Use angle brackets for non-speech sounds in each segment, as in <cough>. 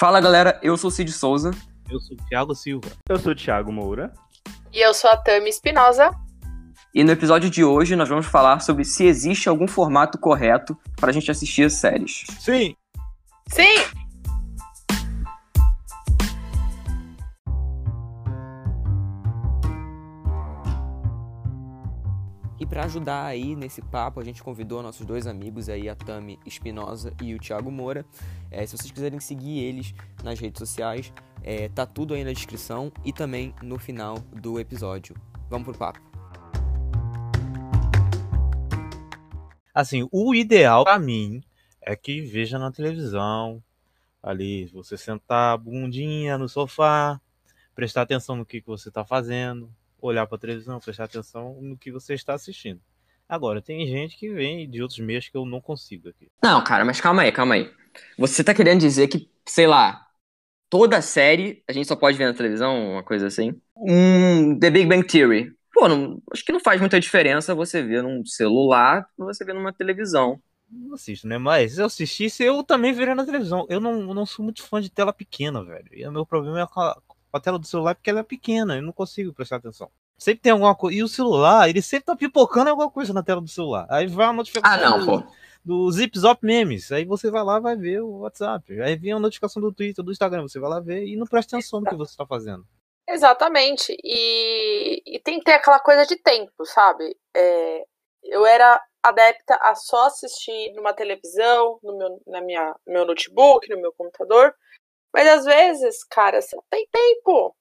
Fala galera, eu sou o Cid Souza. Eu sou o Thiago Silva. Eu sou o Thiago Moura. E eu sou a Tami Espinosa. E no episódio de hoje nós vamos falar sobre se existe algum formato correto para a gente assistir as séries. Sim! Sim! Para ajudar aí nesse papo, a gente convidou nossos dois amigos aí, a Tami Espinosa e o Thiago Moura. É, se vocês quiserem seguir eles nas redes sociais, é, tá tudo aí na descrição e também no final do episódio. Vamos pro papo. Assim, o ideal para mim é que veja na televisão, ali, você sentar bundinha no sofá, prestar atenção no que, que você está fazendo, olhar para a televisão, prestar atenção no que você está assistindo. Agora, tem gente que vem de outros meios que eu não consigo aqui. Não, cara, mas calma aí, calma aí. Você tá querendo dizer que, sei lá, toda série a gente só pode ver na televisão, uma coisa assim? Um The Big Bang Theory. Pô, não, acho que não faz muita diferença você ver num celular ou você ver numa televisão. Não assisto, né? Mas se eu assistisse, eu também veria na televisão. Eu não, não sou muito fã de tela pequena, velho. E o meu problema é com a, a tela do celular porque ela é pequena, eu não consigo prestar atenção. Sempre tem alguma coisa. E o celular, ele sempre tá pipocando alguma coisa na tela do celular. Aí vai a notificação Ah, não, do, pô. do Zip Zop Memes. Aí você vai lá vai ver o WhatsApp. Aí vem a notificação do Twitter, do Instagram. Você vai lá ver e não presta atenção no que você tá fazendo. Exatamente. E, e tem que ter aquela coisa de tempo, sabe? É, eu era adepta a só assistir numa televisão, no meu, na minha, meu notebook, no meu computador. Mas às vezes, cara, você não tem tempo.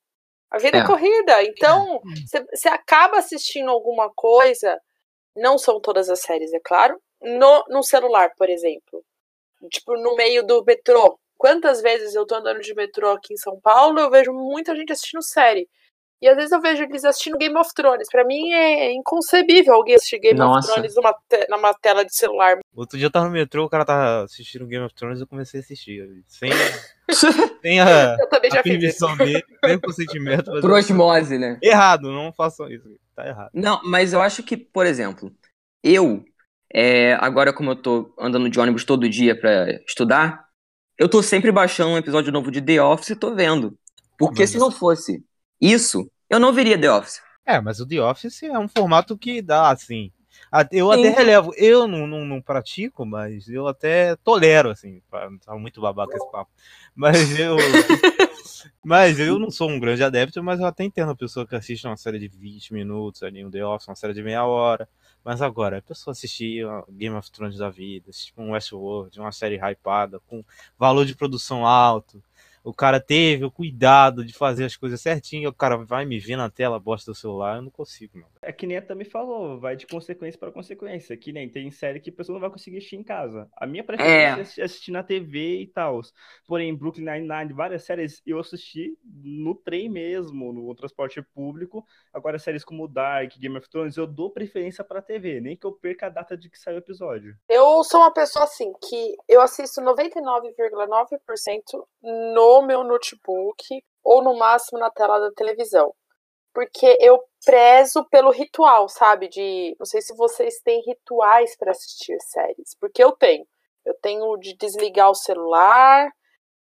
A vida é, É. corrida. Então, você você acaba assistindo alguma coisa. Não são todas as séries, é claro. No, no celular, por exemplo. Tipo, no meio do metrô. Quantas vezes eu tô andando de metrô aqui em São Paulo, eu vejo muita gente assistindo série. E às vezes eu vejo eles assistindo Game of Thrones. Pra mim é inconcebível alguém assistir Game Nossa. of Thrones numa, te- numa tela de celular. Outro dia eu tava no metrô, o cara tava assistindo Game of Thrones e eu comecei a assistir. Sem, <laughs> sem a, Eu também já a permissão dele, sem o consentimento. Por osmose, né? Errado, não façam isso. Tá errado. Não, mas eu acho que, por exemplo, eu, é, agora como eu tô andando de ônibus todo dia pra estudar, eu tô sempre baixando um episódio novo de The Office e tô vendo. Porque Mas se não fosse isso, eu não veria The Office. É, mas o The Office é um formato que dá, assim. Eu até Sim. relevo. Eu não, não, não pratico, mas eu até tolero, assim. Tá muito babaca esse papo. Mas eu. <laughs> mas eu não sou um grande adepto, mas eu até entendo a pessoa que assiste uma série de 20 minutos ali, um The Office, uma série de meia hora. Mas agora, a pessoa assistir Game of Thrones da vida, assistir um Westworld, uma série hypada, com valor de produção alto. O cara teve o cuidado de fazer as coisas certinho, o cara vai me ver na tela, bosta do celular, eu não consigo, não. É que nem a Tami falou, vai de consequência para consequência. Que nem tem série que a pessoa não vai conseguir assistir em casa. A minha preferência É. é assi- assistir na TV e tal. Porém, Brooklyn Nine-Nine, várias séries eu assisti no trem mesmo, no transporte público. Agora, séries como Dark, Game of Thrones, eu dou preferência pra TV, nem que eu perca a data de que sai o episódio. Eu sou uma pessoa assim que eu assisto 99,9% no meu notebook ou no máximo na tela da televisão. Porque eu prezo pelo ritual, sabe? De. Não sei se vocês têm rituais para assistir séries. Porque eu tenho. Eu tenho de desligar o celular,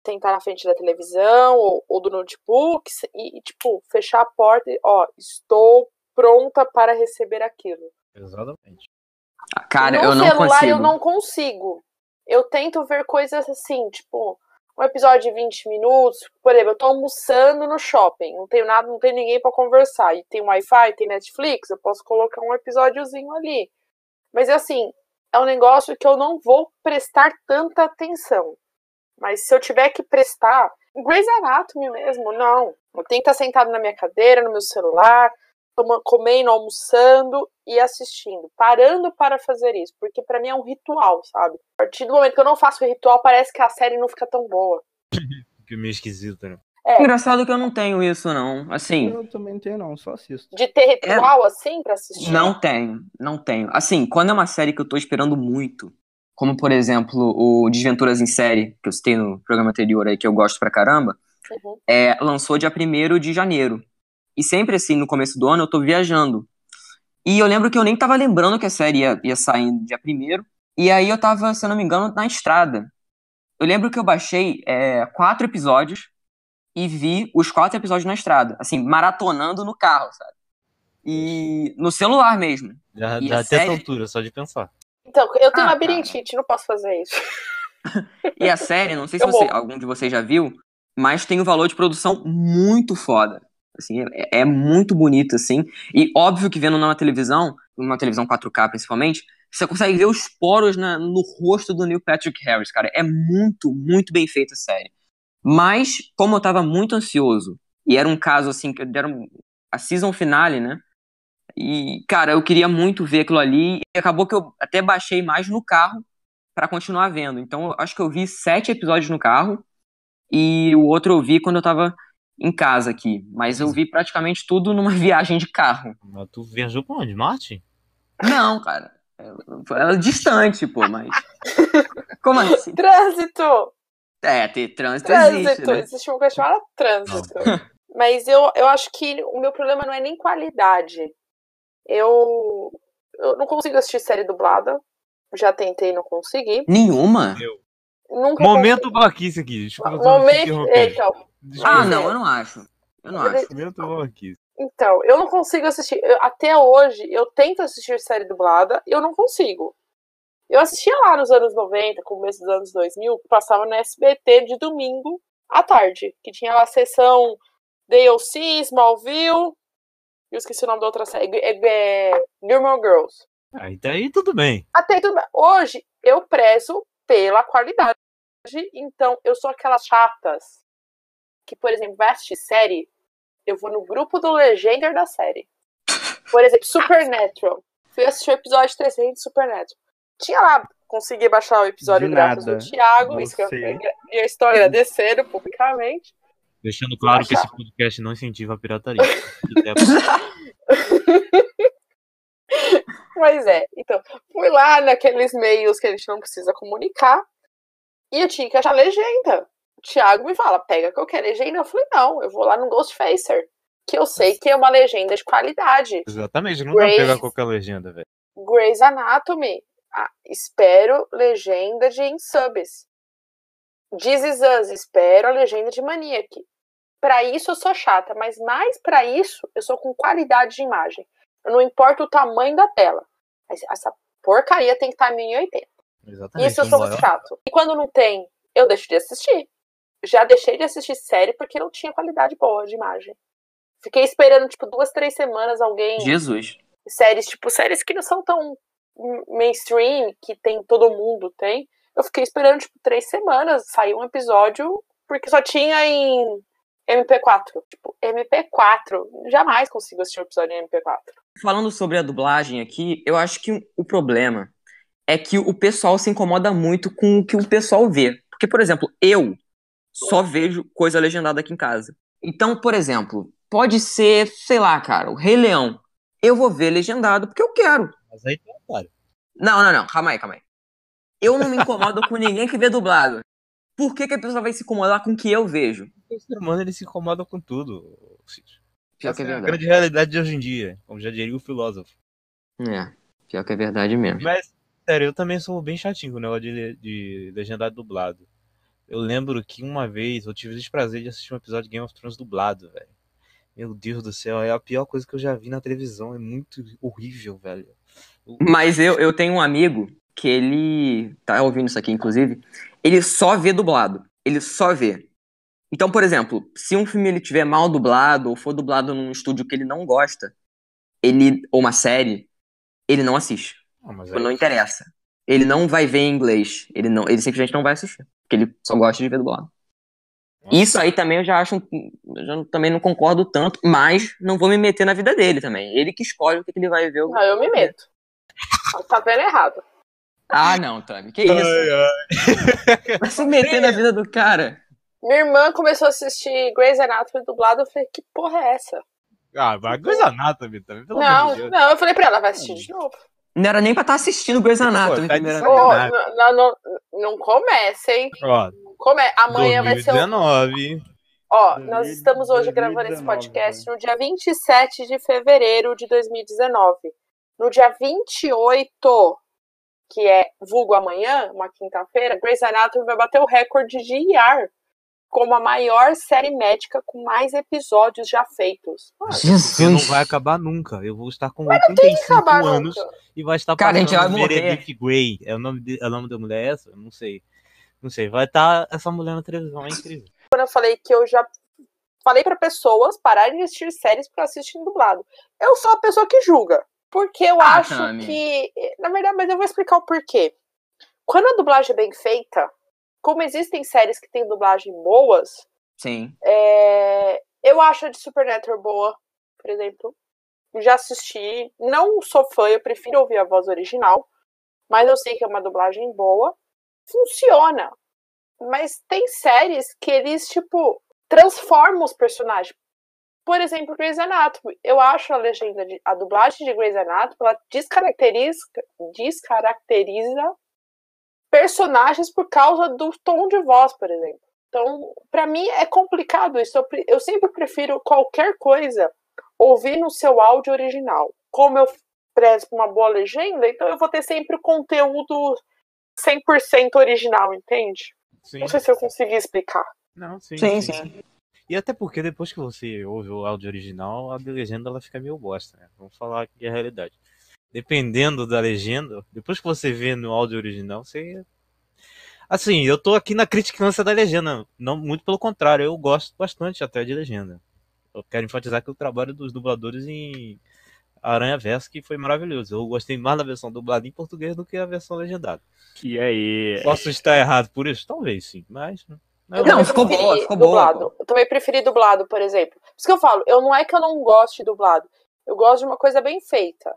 tentar na frente da televisão ou, ou do notebook e, e, tipo, fechar a porta e, ó, estou pronta para receber aquilo. Exatamente. Cara, no eu não celular consigo. eu não consigo. Eu tento ver coisas assim, tipo, um episódio de 20 minutos. Por exemplo, eu tô almoçando no shopping, não tenho nada, não tem ninguém pra conversar. E tem Wi-Fi, tem Netflix, eu posso colocar um episódiozinho ali. Mas assim, é um negócio que eu não vou prestar tanta atenção. Mas se eu tiver que prestar, Grey's Anatomy mesmo, não. Eu tenho que estar sentado na minha cadeira, no meu celular, comendo, almoçando e assistindo, parando para fazer isso, porque pra mim é um ritual, sabe? A partir do momento que eu não faço o ritual, parece que a série não fica tão boa. <laughs> Que meio esquisito, né? É, Engraçado que eu não tenho isso, não. Assim, Eu também não tenho, não, só assisto. de ter ritual assim pra assistir. não tenho, não tenho. Assim, quando é uma série que eu tô esperando muito, como por exemplo o Desventuras em Série, que eu citei no programa anterior aí, que eu gosto pra caramba, Uhum. é, lançou dia 1 de janeiro. E sempre assim, no começo do ano, eu tô viajando. E eu lembro que eu nem tava lembrando que a série ia, ia sair dia 1 E aí eu tava, se eu não me engano, na estrada. eu lembro que eu baixei é, quatro episódios e vi os quatro episódios na estrada, assim, maratonando no carro, sabe? E no celular mesmo. Já E a até série- tontura, só de pensar. Então, eu tenho Ah, labirintite, não posso fazer isso. <laughs> E a série, não sei se você, algum de vocês já viu, mas tem um valor de produção muito foda. Assim, é, é muito bonito, assim. E óbvio que vendo numa televisão, numa televisão 4K principalmente, você consegue ver os poros na- no rosto do Neil Patrick Harris, cara. É muito, muito bem feita a série. Mas, como eu tava muito ansioso, e era um caso assim, que deram a season finale, né? E, cara, eu queria muito ver aquilo ali, e acabou que eu até baixei mais no carro pra continuar vendo. Então, acho que eu vi sete episódios no carro, e o outro eu vi quando eu tava em casa aqui. Mas eu vi praticamente tudo numa <laughs> viagem de carro. Mas tu viajou pra onde? Marte? Não, cara. Era distante, pô, mas. <laughs> Como assim? Trânsito! É, ter trânsito Trânsito! existe, né? Existe uma coisa chamada trânsito. <laughs> Mas eu, eu acho que o meu problema não é nem qualidade. Eu, eu não consigo assistir série dublada. Já tentei, não consegui. Nenhuma? Nunca Momento babaquice aqui. Desculpa, eu Momento. interrompendo. Então, Desculpa. Ah, não, eu não acho. Eu não acho. Babaquice. então, eu não consigo assistir. eu- até hoje, eu tento assistir série dublada e eu não consigo. Eu assistia lá nos anos 90, começo dos anos 2000, que passava no SBT de domingo à tarde, que tinha lá a sessão DLC, Smallville, eu esqueci o nome da outra série, é, é, Gilmore Girls. Aí daí tudo bem. Até aí tudo bem. Hoje, eu prezo pela qualidade, então eu sou aquelas chatas que, por exemplo, vai assistir série, eu vou no grupo do Legender da série. Por exemplo, Supernatural. Fui assistir o episódio 300 de Supernatural. Tinha lá, consegui baixar o episódio grátis do. Thiago, isso que eu, Você- eu estou agradecendo publicamente. Deixando claro que esse podcast não incentiva a pirataria. <laughs> Mas é, então, fui lá naqueles meios que a gente não precisa comunicar e eu tinha que achar legenda. Thiago me fala, pega qualquer legenda. Eu falei, não, eu vou lá no Ghostfacer, que eu sei que é uma legenda de qualidade. Exatamente, não dá pra Grace. pegar qualquer legenda, velho. Grey's Anatomy, ah, espero legenda de In Subs. This Is Us, espero a legenda de Maniac. Pra isso eu sou chata, mas mais pra isso eu sou com qualidade de imagem. Eu não importa o tamanho da tela. Mas essa porcaria tem que estar em 1080. Exatamente. Isso eu sou maior- chato. E quando não tem, eu deixo de assistir. Já deixei de assistir série porque não tinha qualidade boa de imagem. Fiquei esperando, tipo, duas, três semanas alguém. Jesus. Séries, tipo, séries que não são tão mainstream, que tem todo mundo tem. Eu fiquei esperando, tipo, três semanas sair um episódio, porque só tinha em MP4. Tipo, MP4. Jamais consigo assistir um episódio em MP4. Falando sobre a dublagem aqui, eu acho que o problema é que o pessoal se incomoda muito com o que o pessoal vê. Porque, por exemplo, eu só vejo coisa legendada aqui em casa. Então, por exemplo, pode ser, sei lá, cara, o Rei Leão. Eu vou ver legendado porque eu quero. Mas aí tá, cara. Não, não, não, calma aí, calma aí. Eu não me incomodo com ninguém que vê dublado. Por que, que a pessoa vai se incomodar com o que eu vejo? O ser humano ele se incomoda com tudo. Pior Essa que é é a verdade. grande realidade de hoje em dia, como já diria o filósofo. É, pior que é verdade mesmo. Mas, sério, eu também sou bem chatinho com o negócio de, de legendado dublado. Eu lembro que uma vez eu tive o desprazer de assistir um episódio de Game of Thrones dublado, velho. Meu Deus do céu, é a pior coisa que eu já vi na televisão. É muito horrível, velho. Mas eu, eu tenho um amigo que ele tá ouvindo isso aqui, inclusive. Ele só vê dublado. Ele só vê. Então, por exemplo, se um filme ele tiver mal dublado ou for dublado num estúdio que ele não gosta, ele ou uma série, ele não assiste. Ah, mas Não interessa. Ele não vai ver em inglês. Ele não, ele simplesmente não vai assistir, porque ele só gosta de ver dublado. Isso aí também eu já acho, eu já também não concordo tanto, mas não vou me meter na vida dele também. Ele que escolhe o que, que ele vai ver. Não, eu me meto. Tá vendo errado. Ah, não, Tami, que isso? Vai se meter na vida do cara. Minha irmã começou a assistir Grey's Anatomy dublado. Eu falei, que porra é essa? Ah, coisa nata, também, pelo amor Não, de Deus. não, eu falei pra ela, vai assistir de novo. Não era nem pra estar assistindo Grey's Anatomy, Pô, tá Sacanagem. não, não, não comece, hein? Ó, Não come... Amanhã vai ser 2019. Ó, nós estamos hoje gravando esse 2019, podcast no dia 27 de fevereiro de 2019. No dia 28 que é vulgo amanhã, uma quinta-feira, Grey's Anatomy vai bater o recorde de IAR como a maior série médica com mais episódios já feitos. Mano, não Jesus. vai acabar nunca. Eu vou estar com Mas não tem que 85 acabar anos nunca. e vai estar Cara, a gente vai morrer. Meredith Grey. É o nome, de, é o nome da mulher essa? Eu não sei. Não sei. Vai estar essa mulher na televisão, é incrível. Quando eu falei que eu já falei pra pessoas pararem de assistir séries porque assistem dublado. Eu sou a pessoa que julga. Porque eu Ah, acho Tami. que. Na verdade, mas eu vou explicar o porquê. Quando a dublagem é bem feita, como existem séries que têm dublagem boas, Sim. É, eu acho a de Supernatural boa, por exemplo. Já assisti. Não sou fã, eu prefiro ouvir a voz original. Mas eu sei que é uma dublagem boa. Funciona. Mas tem séries que eles, tipo, transformam os personagens. Por exemplo, Grey's Anatomy. Eu acho a legenda, de, a dublagem de Grey's Anatomy, ela descaracteriza, descaracteriza personagens por causa do tom de voz, por exemplo. Então, pra mim é complicado isso. Eu, eu sempre prefiro qualquer coisa ouvir no seu áudio original. Como eu prezo por uma boa legenda, então eu vou ter sempre o conteúdo 100% original, entende? Sim. Não sei se eu consegui explicar. Não, sim, Sim, sim. sim. E até porque depois que você ouve o áudio original, a legenda ela fica meio bosta, né? Vamos falar aqui a realidade. Dependendo da legenda, depois que você vê no áudio original, você. Assim, eu tô aqui na criticância da legenda. Não, muito pelo contrário, eu gosto bastante até de legenda. Eu quero enfatizar que o trabalho dos dubladores em Aranha Verso que foi maravilhoso. Eu gostei mais da versão dublada em português do que a versão legendada. E aí? Posso estar errado por isso? Talvez sim, mas. Eu Não, também ficou boa, ficou boa, dublado. Eu também preferi dublado, por exemplo. Por isso que eu falo, eu não é que eu não gosto de dublado. Eu gosto de uma coisa bem feita.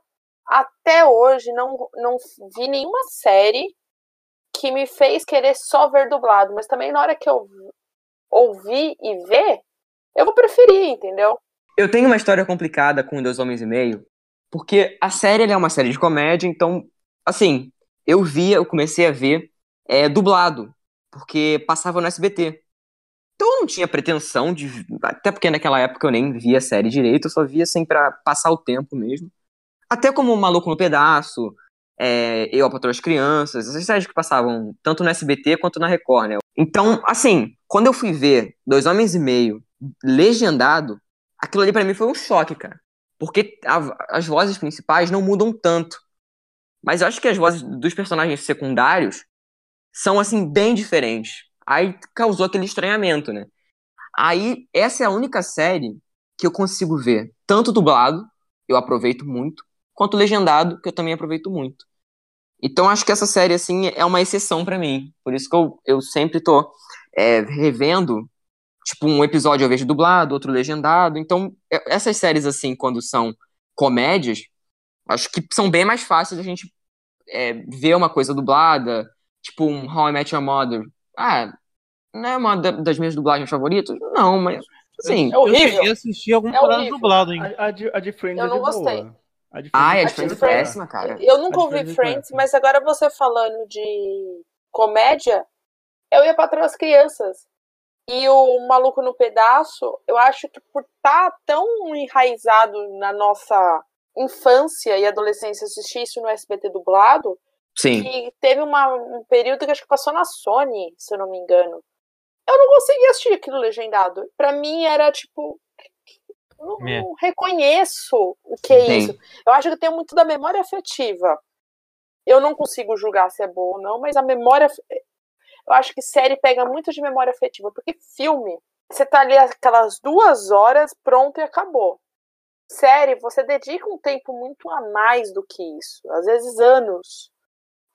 Até hoje não, não vi nenhuma série que me fez querer só ver dublado. Mas também na hora que eu ouvir e ver, eu vou preferir, entendeu? Eu tenho uma história complicada com Dois Homens e Meio, porque a série é uma série de comédia, então, assim, eu via, eu comecei a ver é, dublado, porque passava no SBT. Então eu não tinha pretensão de. Até porque naquela época eu nem via a série direito, eu só via assim pra passar o tempo mesmo. Até como Maluco no Pedaço, é, Eu, a Patroa as Crianças, essas séries que passavam tanto no SBT quanto na Record, né? Então, assim, quando eu fui ver Dois Homens e Meio legendado, aquilo ali pra mim foi um choque, cara. Porque a- as vozes principais não mudam tanto. Mas eu acho que as vozes dos personagens secundários são, assim, bem diferentes. Aí causou aquele estranhamento, né? Aí, essa é a única série que eu consigo ver tanto dublado, eu aproveito muito, quanto legendado, que eu também aproveito muito. Então, acho que essa série, assim, é uma exceção pra mim. Por isso que eu, eu sempre tô é, revendo tipo, um episódio eu vejo dublado, outro legendado. Então, é- essas séries, assim, quando são comédias, acho que são bem mais fáceis a gente é, ver uma coisa dublada, tipo um How I Met Your Mother. Ah, não é uma da- das minhas dublagens favoritas? Não, mas, assim... É horrível. Eu cheguei a assistir alguma É dublado, hein? A, a, de, a de Friends Eu é não de gostei. A de Ai, a é de Friends é péssima, cara. Eu nunca ouvi diferença é Friends, mas agora você falando de comédia, eu ia para as crianças. E o Maluco no Pedaço, eu acho que por estar tão enraizado na nossa infância e adolescência assistir isso no SBT dublado, Sim. que teve uma- um período que acho que passou na Sony, se eu não me engano. Eu não conseguia assistir aquilo legendado. Pra mim era tipo. Eu Não, É. não reconheço o que é Sim. isso. Eu acho que tem muito da memória afetiva. Eu não consigo julgar se é boa ou não, mas a memória. Eu acho que série pega muito de memória afetiva, porque filme, você tá ali aquelas duas horas, pronto e acabou. Série, você dedica um tempo muito a mais do que isso, às vezes anos,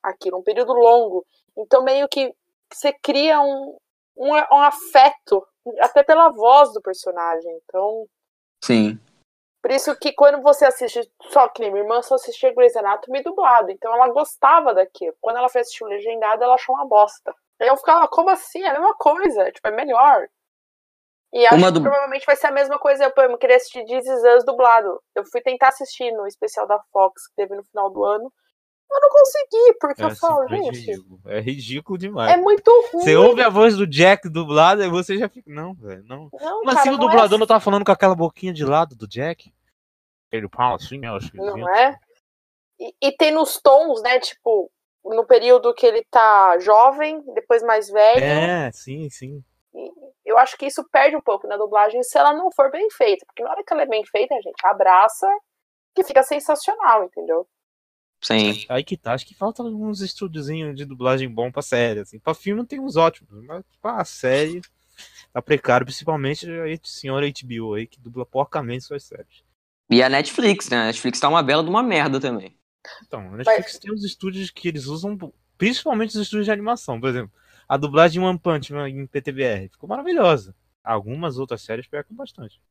aquilo, um período longo. Então, meio que você cria um, um, um afeto, até pela voz do personagem. Então, Sim. por isso que quando você assiste, só que minha irmã só assistia Grey's Anatomy dublado, então ela gostava daquilo. Quando ela foi assistir o legendado, ela achou uma bosta. Aí eu ficava, como assim? É a mesma coisa, tipo, é melhor. E acho que provavelmente vai ser a mesma coisa. Eu, eu queria assistir This Is Us dublado. Eu fui tentar assistir no especial da Fox que teve no final do ano. Eu não consegui, porque É eu falo, gente. É ridículo demais. é muito ruim. Você ouve a voz do Jack dublado e você já fica. Não, velho, não. Não, Mas cara, assim o não é dublador não tá falando com aquela boquinha de lado do Jack? Ele fala assim, eu acho que. Não é? E, e tem nos tons, né? Tipo, no período que ele tá jovem, depois mais velho. É, sim, sim. Eu acho que isso perde um pouco na dublagem se ela não for bem feita. Porque na hora que ela é bem feita, a gente abraça, que fica sensacional, entendeu? Sim. Aí que tá, acho que falta uns estúdiozinhos de dublagem bom pra série, assim. Pra filme tem uns ótimos, mas pra série tá precário, principalmente a senhora HBO aí, que dubla porcamente suas séries. E a Netflix, né? A Netflix tá uma bela de uma merda também. Então, a Netflix tem os estúdios que eles usam, principalmente os estúdios de animação, por exemplo. A dublagem de One Punch Man em PTBR ficou maravilhosa. Algumas outras séries pecam bastante.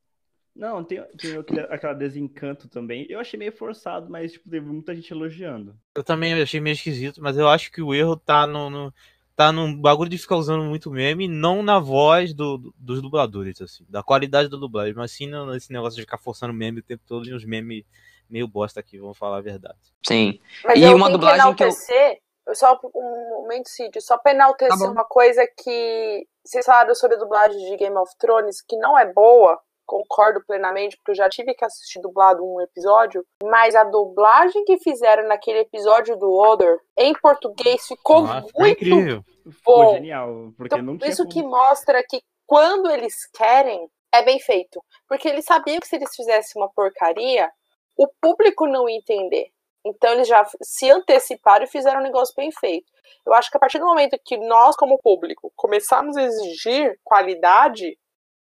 Não, tem, tem aquele, aquela desencanto também. Eu achei meio forçado, mas tipo, teve muita gente elogiando. Eu também achei meio esquisito, mas eu acho que o erro tá no, no tá num bagulho de ficar usando muito meme, não na voz do, do- dos dubladores, assim, da qualidade da dublagem, mas sim nesse negócio de ficar forçando meme o tempo todo e uns memes meio bosta aqui, vamos falar a verdade. Sim. Mas E eu uma dublagem que eu- enaltecer, eu... só um momento, Cid, só pra enaltecer Tá uma coisa que vocês falaram sobre a dublagem de Game of Thrones, que não é boa, concordo plenamente, porque eu já tive que assistir dublado um episódio, mas a dublagem que fizeram naquele episódio do Other, em português, ficou Nossa, ficou muito incrível. Ficou Bom, genial, porque Então, não tinha isso como- que mostra que quando eles querem, é bem feito. Porque eles sabiam que se eles fizessem uma porcaria, o público não ia entender. Então eles já se anteciparam e fizeram um negócio bem feito. Eu acho que a partir do momento que nós, como público, começarmos a exigir qualidade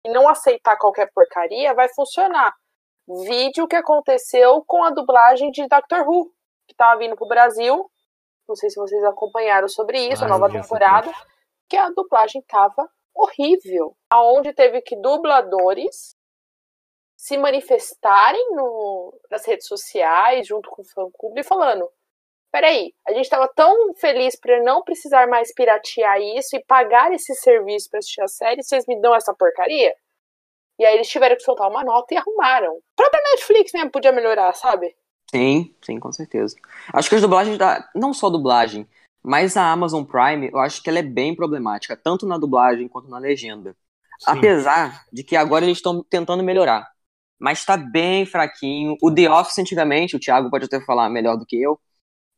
e não aceitar qualquer porcaria, vai funcionar. Vídeo que aconteceu com a dublagem de Doctor Who, que estava vindo pro Brasil. Não sei se vocês acompanharam sobre isso, Ah, a nova vi essa temporada que a dublagem tava horrível. Aonde teve que dubladores se manifestarem no, nas redes sociais, junto com o fã-clube, falando: peraí, a gente tava tão feliz por não precisar mais piratear isso e pagar esse serviço pra assistir a série, vocês me dão essa porcaria? E aí eles tiveram que soltar uma nota e arrumaram. A própria Netflix mesmo podia melhorar, sabe? Sim, sim, com certeza. Acho que as dublagens da. Não só a dublagem, mas a Amazon Prime, eu acho que ela é bem problemática, tanto na dublagem quanto na legenda. Sim. Apesar de que agora eles estão tentando melhorar. Mas tá bem fraquinho. O The Office, antigamente, o Thiago pode até falar melhor do que eu.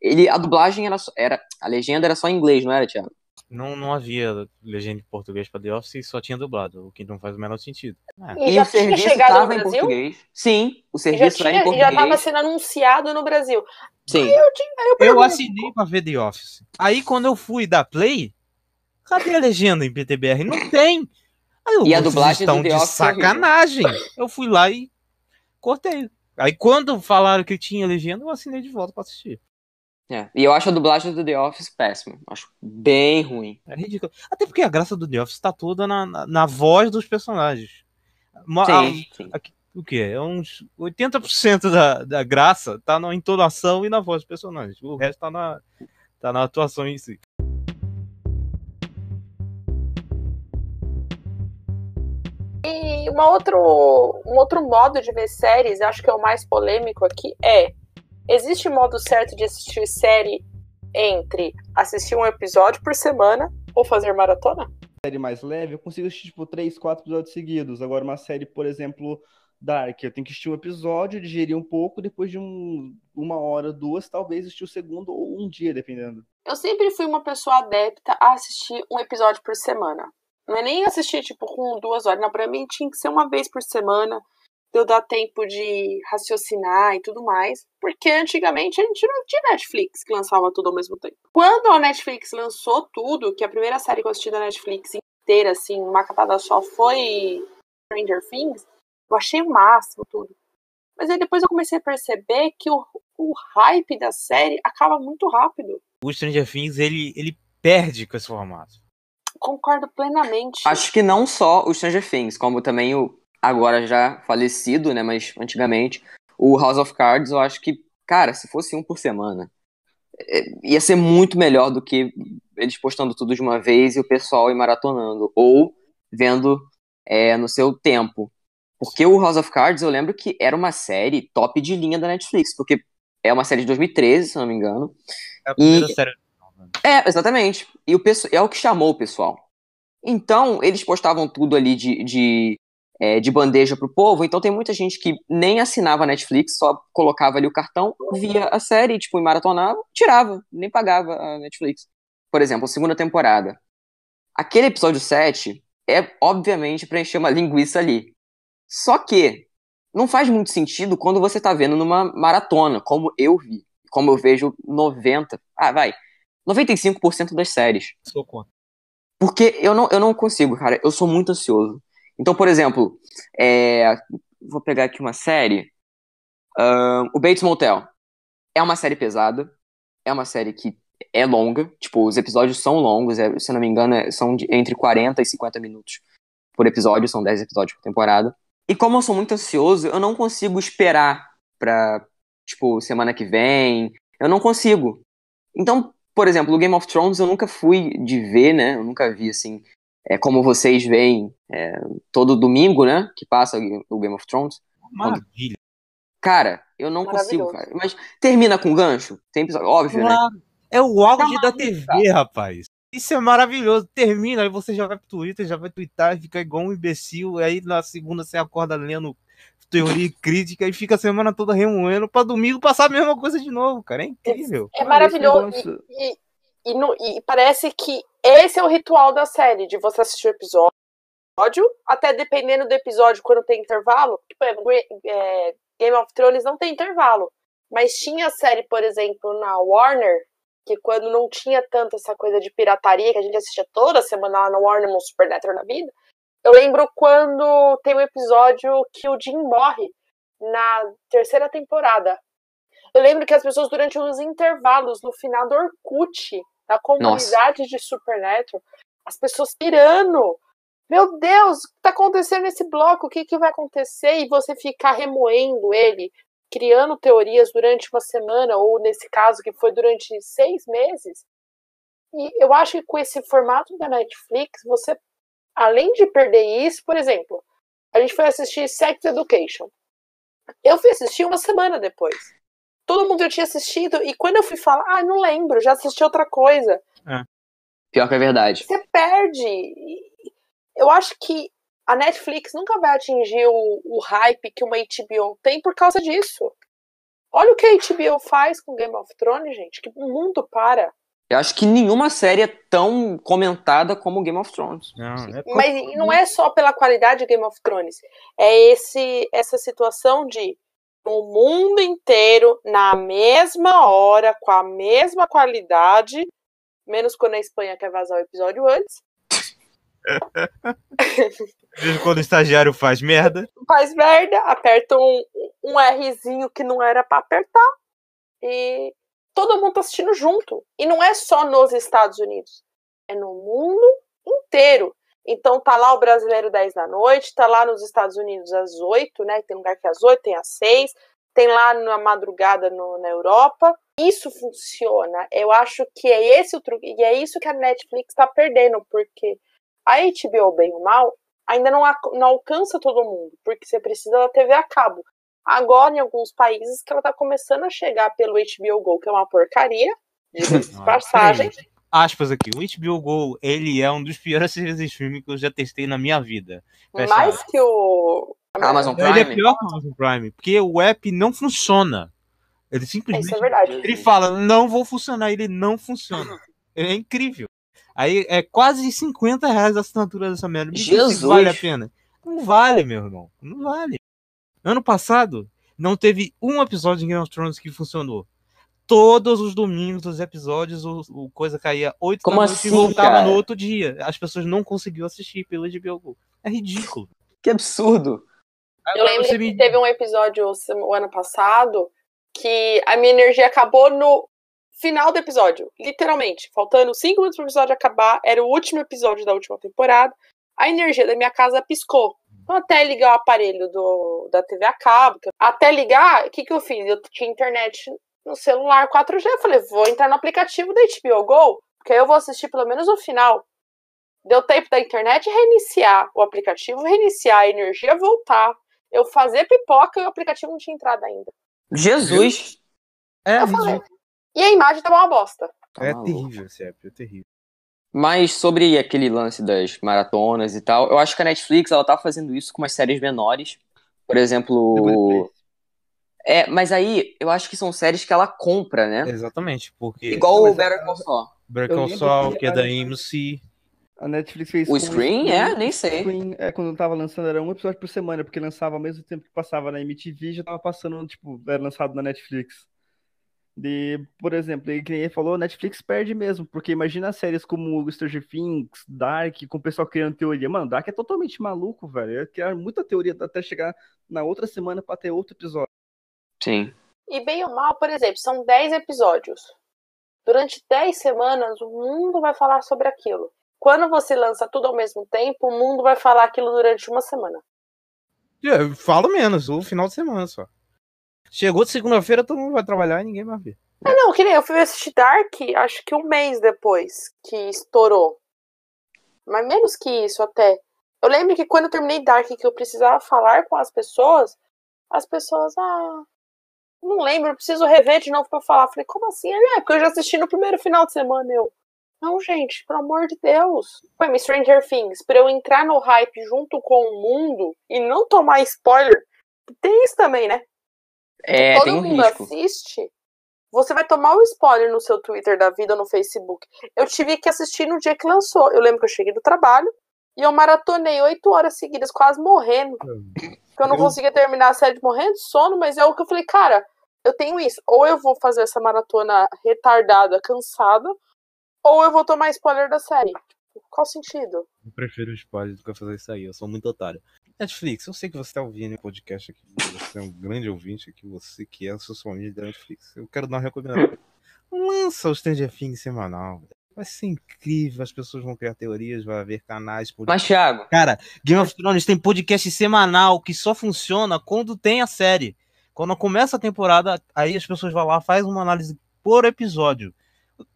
Ele, a dublagem era, só- era. A legenda era só em inglês, não era, Thiago? Não, não havia legenda em português pra The Office e só tinha dublado, o que não faz o menor sentido. É. E, já o tinha serviço chegado no tava em Brasil? português. Sim, o E serviço era em e já português. tava sendo anunciado no Brasil. Sim. Eu, tinha, aí eu Eu assinei pra ver The Office. Aí quando eu fui dar play, cadê a legenda em PTBR? Não tem. Aí eu, E a dublagem do estão The de Office é sacanagem. Eu fui lá e cortei. Aí quando falaram que tinha legenda, eu assinei de volta pra assistir. É, E eu acho a dublagem do The Office péssima. Acho bem ruim. É ridículo. Até porque a graça do The Office tá toda na, na, na voz dos personagens. Uma- Sim, sim. a- o que? É uns 80% da, da graça tá na entonação e na voz dos personagens. O resto tá na, tá na atuação em si. E uma outro, um outro modo de ver séries, acho que é o mais polêmico aqui, é: existe modo certo de assistir série entre assistir um episódio por semana ou fazer maratona? série mais leve, eu consigo assistir, tipo, três, quatro episódios seguidos. Agora, uma série, por exemplo, Dark, eu tenho que assistir um episódio, digerir um pouco, depois de um, uma hora, duas, talvez assistir o segundo ou um dia, dependendo. Eu sempre fui uma pessoa adepta a assistir um episódio por semana. Não é nem assistir, tipo, com duas horas. Não, pra mim tinha que ser uma vez por semana. De eu dar tempo de raciocinar e tudo mais. Porque antigamente a gente não tinha Netflix que lançava tudo ao mesmo tempo. Quando a Netflix lançou tudo, que a primeira série que eu assisti da Netflix inteira, assim, uma catada só, foi Stranger Things, eu achei o máximo tudo. Mas aí depois eu comecei a perceber que o, o hype da série acaba muito rápido. O Stranger Things, ele, ele perde com esse formato. Concordo plenamente. Acho que não só o Stranger Things, como também o agora já falecido, né, mas antigamente, o House of Cards, eu acho que, cara, se fosse um por semana, é, ia ser muito melhor do que eles postando tudo de uma vez e o pessoal ir maratonando, ou vendo é, no seu tempo. Porque o House of Cards, eu lembro que era uma série top de linha da Netflix, porque é uma série de 2013, se não me engano. É a primeira E- série. É, exatamente. E o pesso- é o que chamou o pessoal. Então, eles postavam tudo ali de, de é, de bandeja pro povo. Então tem muita gente que nem assinava a Netflix, só colocava ali o cartão, via a série, tipo, e maratonava, tirava, nem pagava a Netflix. Por exemplo, segunda temporada. Aquele episódio 7 é, obviamente, pra encher uma linguiça ali. Só que não faz muito sentido quando você tá vendo numa maratona, como eu vi, como eu vejo 90, ah, vai, 95% das séries. Sou contra. Porque eu não, eu não consigo, cara. Eu sou muito ansioso. Então, por exemplo, é, vou pegar aqui uma série. o Bates Motel. É uma série pesada. É uma série que é longa. Tipo, os episódios são longos. é- se eu não me engano, é- são de- entre 40 e 50 minutos por episódio. São 10 episódios por temporada. E como eu sou muito ansioso, eu não consigo esperar pra, tipo, semana que vem. Eu não consigo. Então, por exemplo, o Game of Thrones eu nunca fui de ver, né? Eu nunca vi, assim, é, como vocês veem é, todo domingo, né? Que passa o Game of Thrones. Maravilha. Cara, eu não consigo, cara. Mas termina com gancho? Tem episódio, óbvio, né? É o auge Tá da TV, rapaz. Isso é maravilhoso. Termina, aí você já vai pro Twitter, já vai twittar, fica igual um imbecil. Aí na segunda você acorda lendo teoria e crítica e fica a semana toda remoendo pra domingo passar a mesma coisa de novo, cara. É incrível. É Olha, maravilhoso. E, e- e no- e parece que esse é o ritual da série, de você assistir o episódio, até dependendo do episódio, quando tem intervalo. Tipo, é, Game of Thrones não tem intervalo. Mas tinha série, por exemplo, na Warner, que quando não tinha tanto essa coisa de pirataria, que a gente assistia toda semana lá na Warner, no Supernatural da vida. Eu lembro quando tem um episódio que o Jim morre na terceira temporada. Eu lembro que as pessoas, durante os intervalos, no final do Orkut, da comunidade de Supernatural, as pessoas pirando. Meu Deus, o que tá acontecendo nesse bloco? O que, que vai acontecer? E você ficar remoendo ele, criando teorias durante uma semana, ou nesse caso, que foi durante seis meses. E eu acho que com esse formato da Netflix, você, além de perder isso, por exemplo, a gente foi assistir Sex Education. Eu fui assistir uma semana depois. Todo mundo já tinha assistido, e quando eu fui falar, ah, não lembro, já assisti outra coisa. Pior que é verdade. Você perde. Eu acho que a Netflix nunca vai atingir o, o hype que uma HBO tem por causa disso. Olha o que a HBO faz com Game of Thrones, gente, que o mundo para. Eu acho que nenhuma série é tão comentada como Game of Thrones. Não, é Mas não é só pela qualidade de Game of Thrones. É esse essa situação de o mundo inteiro, na mesma hora, com a mesma qualidade, menos quando a Espanha quer vazar o episódio antes, <laughs> quando o estagiário faz merda. faz merda, aperta um, um Rzinho que não era pra apertar, e todo mundo tá assistindo junto. E não é só nos Estados Unidos, é no mundo inteiro. Então tá lá o brasileiro 10 da noite, tá lá nos Estados Unidos às 8, né? Tem lugar que é às 8, tem às 6, tem lá na madrugada no- na Europa. Isso funciona. Eu acho que é esse o truque. E é isso que a Netflix tá perdendo, porque a HBO, bem ou mal, ainda não, não alcança todo mundo, porque você precisa da TV a cabo. Agora, em alguns países, que ela tá começando a chegar pelo HBO Go, que é uma porcaria, de <laughs> passagem. Aspas aqui. O HBO Go, ele é um dos piores <laughs> serviços de streaming que eu já testei na minha vida. Fecha Mais aspas. que o. Amazon Ele é Prime? pior que o Amazon Prime, porque o app não funciona. Ele simplesmente Isso é verdade. Ele fala, não vou funcionar, ele não funciona. É incrível. Aí é quase 50 reais a assinatura dessa merda. Me Jesus. vale a pena. Não vale, meu irmão. Não vale. Ano passado, não teve um episódio de Game of Thrones que funcionou. Todos os domingos, os episódios, o, o coisa caía 8 Como da noite assim, e voltava cara? no outro dia. As pessoas não conseguiam assistir pelo HBO Go. É ridículo. Que absurdo. Eu lembro que me- teve um episódio o ano passado que a minha energia acabou no final do episódio. Literalmente. Faltando cinco minutos pro episódio acabar. Era o último episódio da última temporada. A energia da minha casa piscou. Então, até ligar o aparelho do, da TV a cabo, até ligar, o que, que eu fiz? Eu tinha internet no celular 4G. Eu falei, vou entrar no aplicativo da HBO Go, porque aí eu vou assistir pelo menos o final. Deu tempo da internet reiniciar o aplicativo, reiniciar a energia, voltar. Eu fazer pipoca e o aplicativo não tinha entrado ainda. Jesus. É Eu falei. E a imagem tava uma bosta. Tá É maluco. terrível esse app, é terrível. Mas sobre aquele lance das maratonas e tal, eu acho que a Netflix ela tá fazendo isso com umas séries menores. Por exemplo. É, mas aí eu acho que são séries que ela compra, né? Exatamente, porque Igual Mas o Better Call Saul. Better Call Saul, que é da AMC. A Netflix fez O com Screen? É, nem sei. Screen, é, quando tava lançando era um episódio por semana, porque lançava ao mesmo tempo que passava na MTV, já tava passando, tipo, era lançado na Netflix. De, por exemplo, e ele falou, Netflix perde mesmo, porque imagina séries como Stranger Things, Dark, com o pessoal criando teoria. Mano, Dark é totalmente maluco, velho. É criar muita teoria até chegar na outra semana pra ter outro episódio. Sim. E bem ou mal, por exemplo, são 10 episódios. Durante 10 semanas, o mundo vai falar sobre aquilo. Quando você lança tudo ao mesmo tempo, o mundo vai falar aquilo durante uma semana. É, Eu falo menos, o final de semana só. Chegou de segunda-feira, todo mundo vai trabalhar e ninguém vai ver. É, não, que nem eu fui assistir Dark, acho que um mês depois que estourou. Mas menos que isso até. Eu lembro que quando eu terminei Dark, que eu precisava falar com as pessoas, as pessoas, ah, não lembro, eu preciso rever de novo pra eu falar. Falei, como assim? Ele, É, porque eu já assisti no primeiro final de semana. Eu, não, gente, pelo amor de Deus. Foi me Stranger Things, pra eu entrar no hype junto com o mundo e não tomar spoiler. Tem isso também, né? É, todo tem um mundo risco. assiste, você vai tomar o spoiler no seu Twitter da vida ou no Facebook. Eu tive que assistir no dia que lançou. Eu lembro que eu cheguei do trabalho e eu maratonei oito horas seguidas, quase morrendo. Porque eu não conseguia terminar a série morrendo de sono, mas é o que eu falei, cara, eu tenho isso. Ou eu vou fazer essa maratona retardada, cansada, ou eu vou tomar spoiler da série. Qual sentido? Eu prefiro o spoiler do que fazer isso aí, eu sou muito otário. Netflix, eu sei que você tá ouvindo o podcast aqui, você é um grande ouvinte aqui, você que é socialmente da Netflix. Eu quero dar uma recomendação. Lança o Stranger Things semanal. Vai ser incrível, as pessoas vão criar teorias, vai haver canais, Mas, podcasts. Thiago, Cara, Game of Thrones tem podcast semanal que só funciona quando tem a série. Quando começa a temporada, aí as pessoas vão lá, faz uma análise por episódio.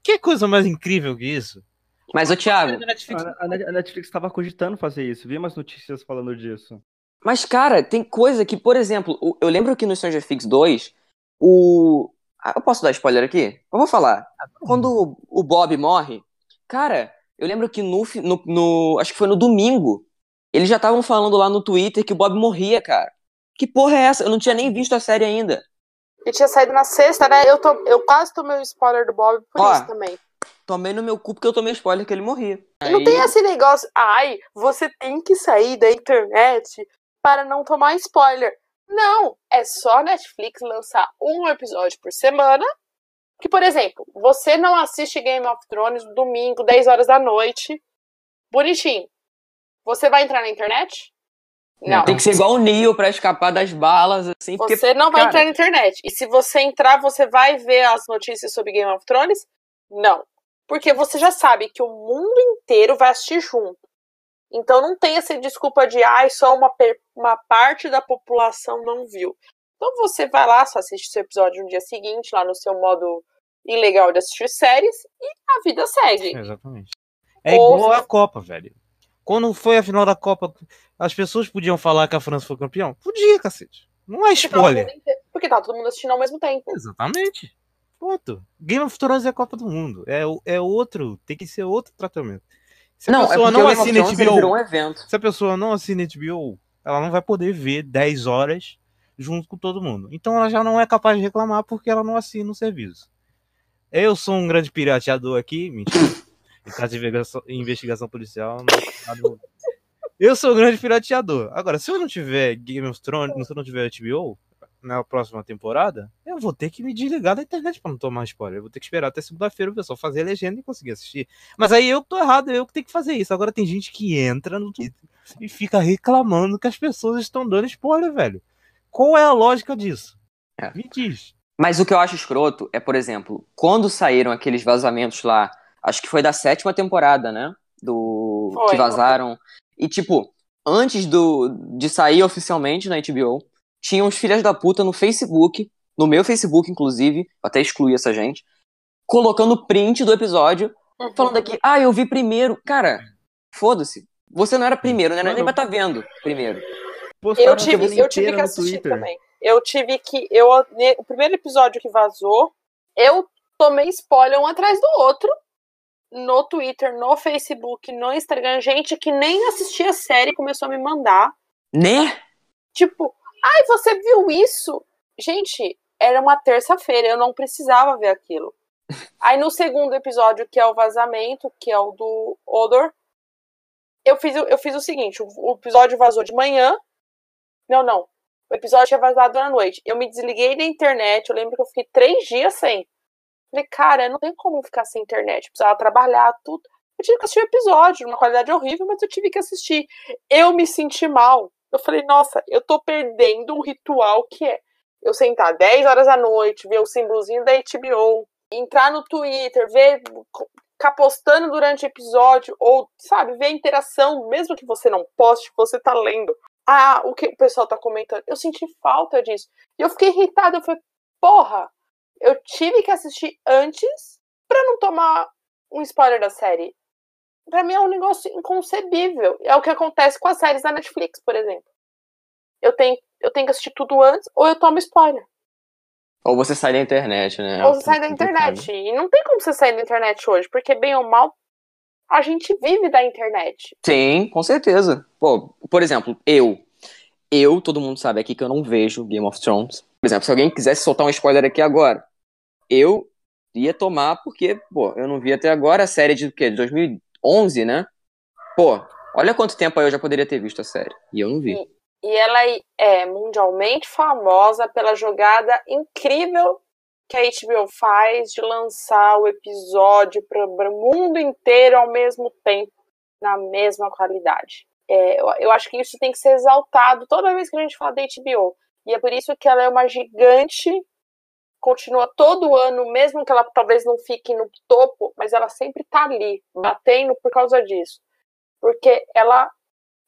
Que coisa mais incrível que isso? mas o Thiago, A, a Net- a Netflix estava cogitando fazer isso. Vi umas notícias falando disso. Mas, cara, tem coisa que, por exemplo, eu lembro que no Stranger Things 2, o. Ah, eu posso dar spoiler aqui? Eu vou falar. Quando o- Bob morre, cara, eu lembro que no, no, no- Acho que foi no domingo. Eles já estavam falando lá no Twitter que o Bob morria, cara. Que porra é essa? Eu não tinha nem visto a série ainda. E tinha saído na sexta, né? Eu, to- eu quase tomei o spoiler do Bob por Ó, isso também. Tomei no meu cu porque eu tomei spoiler que ele morria. E não Aí- tem esse negócio, ai, você tem que sair da internet para não tomar spoiler. Não, é só a Netflix lançar um episódio por semana. Que, por exemplo, você não assiste Game of Thrones no domingo, 10 horas da noite. Bonitinho. Você vai entrar na internet? Não. Tem que ser igual o Neo pra escapar das balas, assim, porque. Você não vai cara- entrar na internet. E se você entrar, você vai ver as notícias sobre Game of Thrones? Não. Porque você já sabe que o mundo inteiro vai assistir junto. Então não tem essa desculpa de, ai, só uma, uma parte da população não viu. Então você vai lá, só assiste seu episódio no dia seguinte, lá no seu modo ilegal de assistir séries, e a vida segue. Exatamente. É Ou igual a Copa, velho. Quando foi a final da Copa, as pessoas podiam falar que a França foi campeão? Podia, cacete. Não é spoiler. Porque tá todo mundo assistindo ao mesmo tempo. Exatamente. Ponto. Game of Thrones é a Copa do Mundo. É, o- é outro. Tem que ser outro tratamento. Se a Não, é pessoa porque não assina HBO, um evento. se a pessoa não assina HBO, ela não vai poder ver 10 horas junto com todo mundo. Então ela já não é capaz de reclamar porque ela não assina o serviço. Eu sou um grande pirateador aqui, mentira. Em caso de investigação, investigação policial, não. Eu sou um grande pirateador. Agora, se eu não tiver Game of Thrones, se eu não tiver HBO na próxima temporada, eu vou ter que me desligar da internet pra não tomar spoiler. Eu vou ter que esperar até segunda-feira o pessoal fazer a legenda e conseguir assistir. Mas aí eu que tô errado, eu que tenho que fazer isso. Agora tem gente que entra no Twitter e fica reclamando que as pessoas estão dando spoiler, velho. Qual é a lógica disso? É. Me diz. Mas o que eu acho escroto é, por exemplo, quando saíram aqueles vazamentos lá, acho que foi da sétima temporada, né? Do. Foi. Que vazaram. E, tipo, antes do de sair oficialmente na HBO, tinham os filhas da puta no Facebook, no meu Facebook, inclusive, até excluí essa gente, colocando print do episódio, Uhum. falando aqui, ah, eu vi primeiro. Cara, foda-se. Você não era primeiro, né? Nem Mano. vai estar vendo primeiro. Postaram Eu tive, eu tive que assistir Twitter. também. Eu tive que. Eu, o primeiro episódio que vazou, eu tomei spoiler um atrás do outro. No Twitter, no Facebook, no Instagram, gente que nem assistia a série começou a me mandar. Né? Tipo, ai, você viu isso? Gente, era uma terça-feira, eu não precisava ver aquilo. <laughs> Aí no segundo episódio, que é o vazamento, que é o do Odor, eu fiz, eu fiz o seguinte: o episódio vazou de manhã. Não, não. O episódio tinha vazado à noite. Eu me desliguei da internet. Eu lembro que eu fiquei três dias sem. Falei, cara, não tem como ficar sem internet. Precisava trabalhar, tudo. Eu tive que assistir o episódio, uma qualidade horrível, mas eu tive que assistir. Eu me senti mal. Eu falei, nossa, eu tô perdendo um ritual que é eu sentar 10 horas da noite, ver o símbolozinho da HBO, entrar no Twitter, ver ficar postando durante o episódio, ou, sabe, ver a interação, mesmo que você não poste, você tá lendo. Ah, o que o pessoal tá comentando. Eu senti falta disso. E eu fiquei irritada, eu falei, porra, eu tive que assistir antes para não tomar um spoiler da série. Pra mim é um negócio inconcebível. É o que acontece com as séries da Netflix, por exemplo. Eu tenho, eu tenho que assistir tudo antes, ou eu tomo spoiler. Ou você sai da internet, né? Ou você sai da internet. E não tem como você sair da internet hoje, porque bem ou mal, a gente vive da internet. Sim, com certeza. Pô, por exemplo, eu. Eu, todo mundo sabe aqui que eu não vejo Game of Thrones. Por exemplo, se alguém quisesse soltar um spoiler aqui agora, eu ia tomar, porque, pô, eu não vi até agora a série de, quê? de 2011, né? Pô, olha quanto tempo eu já poderia ter visto a série. E eu não vi. E, e ela é mundialmente famosa pela jogada incrível que a HBO faz de lançar o episódio para o mundo inteiro ao mesmo tempo, na mesma qualidade. É, eu, eu acho que isso tem que ser exaltado toda vez que a gente fala da HBO. E é por isso que ela é uma gigante, continua todo ano, mesmo que ela talvez não fique no topo, mas ela sempre tá ali, batendo por causa disso. Porque ela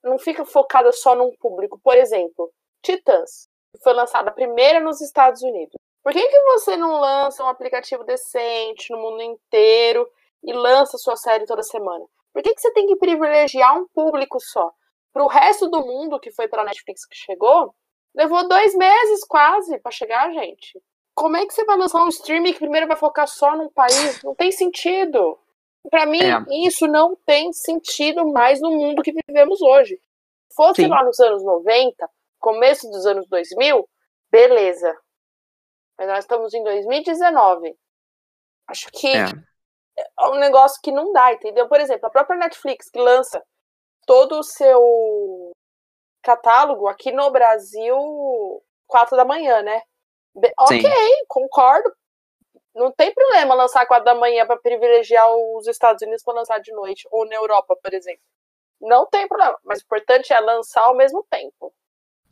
não fica focada só num público. Por exemplo, Titãs, que foi lançada primeira nos Estados Unidos. Por que, que você não lança um aplicativo decente no mundo inteiro e lança sua série toda semana? Por que, que você tem que privilegiar um público só? Para o resto do mundo que foi pela Netflix que chegou, levou dois meses quase para chegar, gente. Como é que você vai lançar um streaming que primeiro vai focar só num país? Não tem sentido. Para mim, é. isso não tem sentido mais no mundo que vivemos hoje. Fosse Sim. lá nos anos 90, começo dos anos 2000, beleza. Mas nós estamos em 2019. Acho que é. é um negócio que não dá, entendeu? Por exemplo, a própria Netflix, que lança todo o seu catálogo aqui no Brasil, 4 da manhã, né? Ok, Sim. concordo, não tem problema lançar quatro da manhã para privilegiar os Estados Unidos para lançar de noite, ou na Europa, por exemplo. Não tem problema, mas o importante é lançar ao mesmo tempo.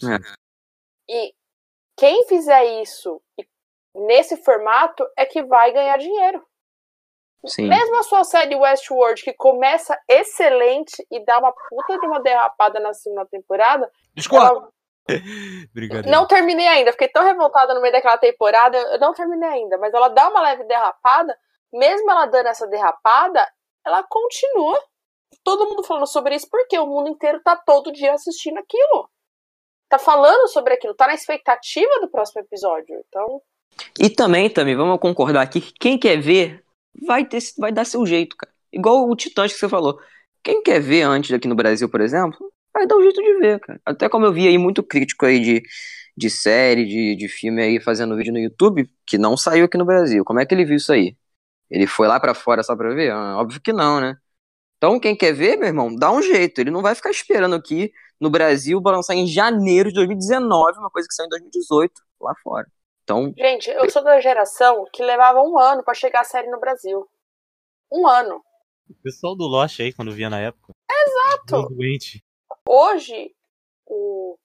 É. E quem fizer isso nesse formato é que vai ganhar dinheiro. Sim. Mesmo a sua série Westworld, que começa excelente e dá uma puta de uma derrapada na segunda temporada. Desculpa. <laughs> Não terminei ainda, fiquei tão revoltada no meio daquela temporada, eu não terminei ainda, mas ela dá uma leve derrapada, mesmo ela dando essa derrapada, ela continua. Todo mundo falando sobre isso porque o mundo inteiro tá todo dia assistindo aquilo. Tá falando sobre aquilo, tá na expectativa do próximo episódio. Então. E também, também, vamos concordar aqui que quem quer ver vai, ter, vai dar seu jeito, cara. Igual o Titãs que você falou. Quem quer ver antes aqui no Brasil, por exemplo, vai dar um jeito de ver, cara. Até como eu vi aí muito crítico aí de, de série, de, de filme aí fazendo vídeo no YouTube, que não saiu aqui no Brasil. Como é que ele viu isso aí? Ele foi lá para fora só pra ver? Ah, óbvio que não, né? Então, quem quer ver, meu irmão, dá um jeito. Ele não vai ficar esperando aqui no Brasil pra lançar em janeiro de 2019, uma coisa que saiu em 2018, lá fora. Então. Gente, eu sou da geração que levava um ano para chegar a série no Brasil. Um ano. O pessoal do Lost aí, quando via na época. Exato. Doente. Hoje, o,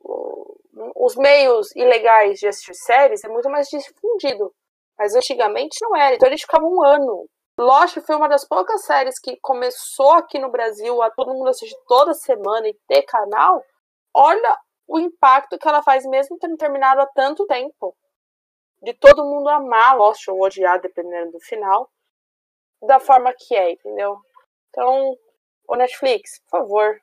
o, os meios ilegais de assistir séries é muito mais difundido. Mas antigamente não era. Então a gente ficava um ano. Lost foi uma das poucas séries que começou aqui no Brasil a todo mundo assistir toda semana e ter canal. Olha o impacto que ela faz mesmo tendo terminado há tanto tempo. De todo mundo amar Lost ou odiar, dependendo do final. Da forma que é, entendeu? Então, o Netflix, por favor,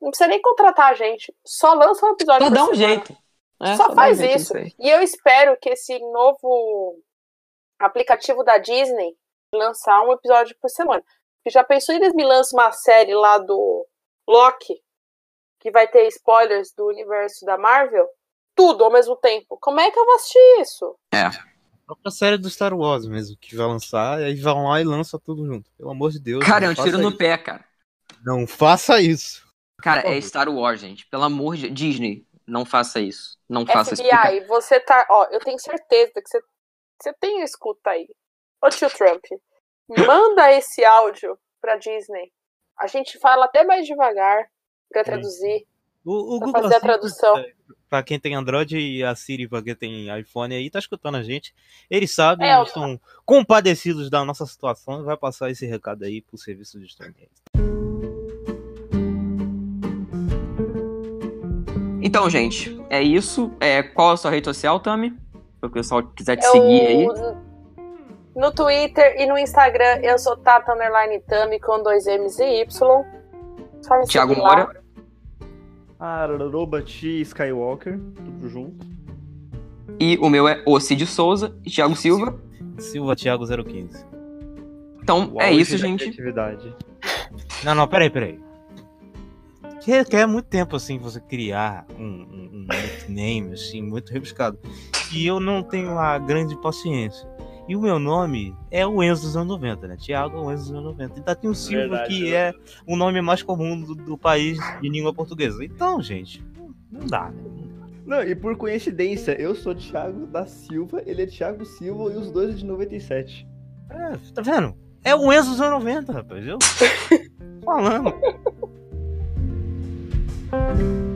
não precisa nem contratar a gente. Só lança um episódio. Só dá um jeito. É, só, só faz isso. E eu espero que esse novo aplicativo da Disney lançar um episódio por semana. Já pensou eles me lançam uma série lá do Loki, que vai ter spoilers do universo da Marvel? Tudo ao mesmo tempo. Como é que eu vou assistir isso? É. A própria série do Star Wars mesmo, que vai lançar, e aí vão lá e lança tudo junto. Pelo amor de Deus. Cara, é um tiro faça no isso. pé, cara. Não faça isso. Cara, é. Star Wars, gente. Pelo amor de Disney, não faça isso. Não faça isso. FBI, você tá. Ó, eu tenho certeza que você, você tem escuta aí. Ô tio Trump, <laughs> manda esse áudio pra Disney. A gente fala até mais devagar pra traduzir. O, o Pra Google fazer a tradução. é, Pra quem tem Android e a Siri pra quem tem iPhone aí, tá escutando a gente. Eles sabem, É, eu- eles estão compadecidos da nossa situação e vai passar esse recado aí pro serviço de streaming. Então, gente, é isso. É, qual é a sua rede social, Tami? Se o pessoal quiser te seguir aí. Eu, no Twitter e no Instagram eu sou Tata Underline Tami com dois M's e Y. Só me Thiago. Moura. Arroba T Skywalker, tudo junto. E o meu é o Cid Souza e Thiago Silva. Silva Thiago 015. Então, O é isso, gente. Não, não, peraí, peraí. Que requer muito tempo, assim, você criar um, um, um nickname, assim, muito rebuscado. E eu não tenho a grande paciência. E o meu nome é o Enzo dos anos 90, né? Thiago é o Enzo dos anos 90. Ainda tem o Silva, Verdade, que é o nome mais comum do, do país de língua portuguesa. Então, gente, não, não dá, né? Não, e por coincidência, eu sou Thiago da Silva, ele é Thiago Silva e os dois é de 97. É, tá vendo? É o Enzo dos anos 90, rapaz. Eu <laughs> falando. Thank you.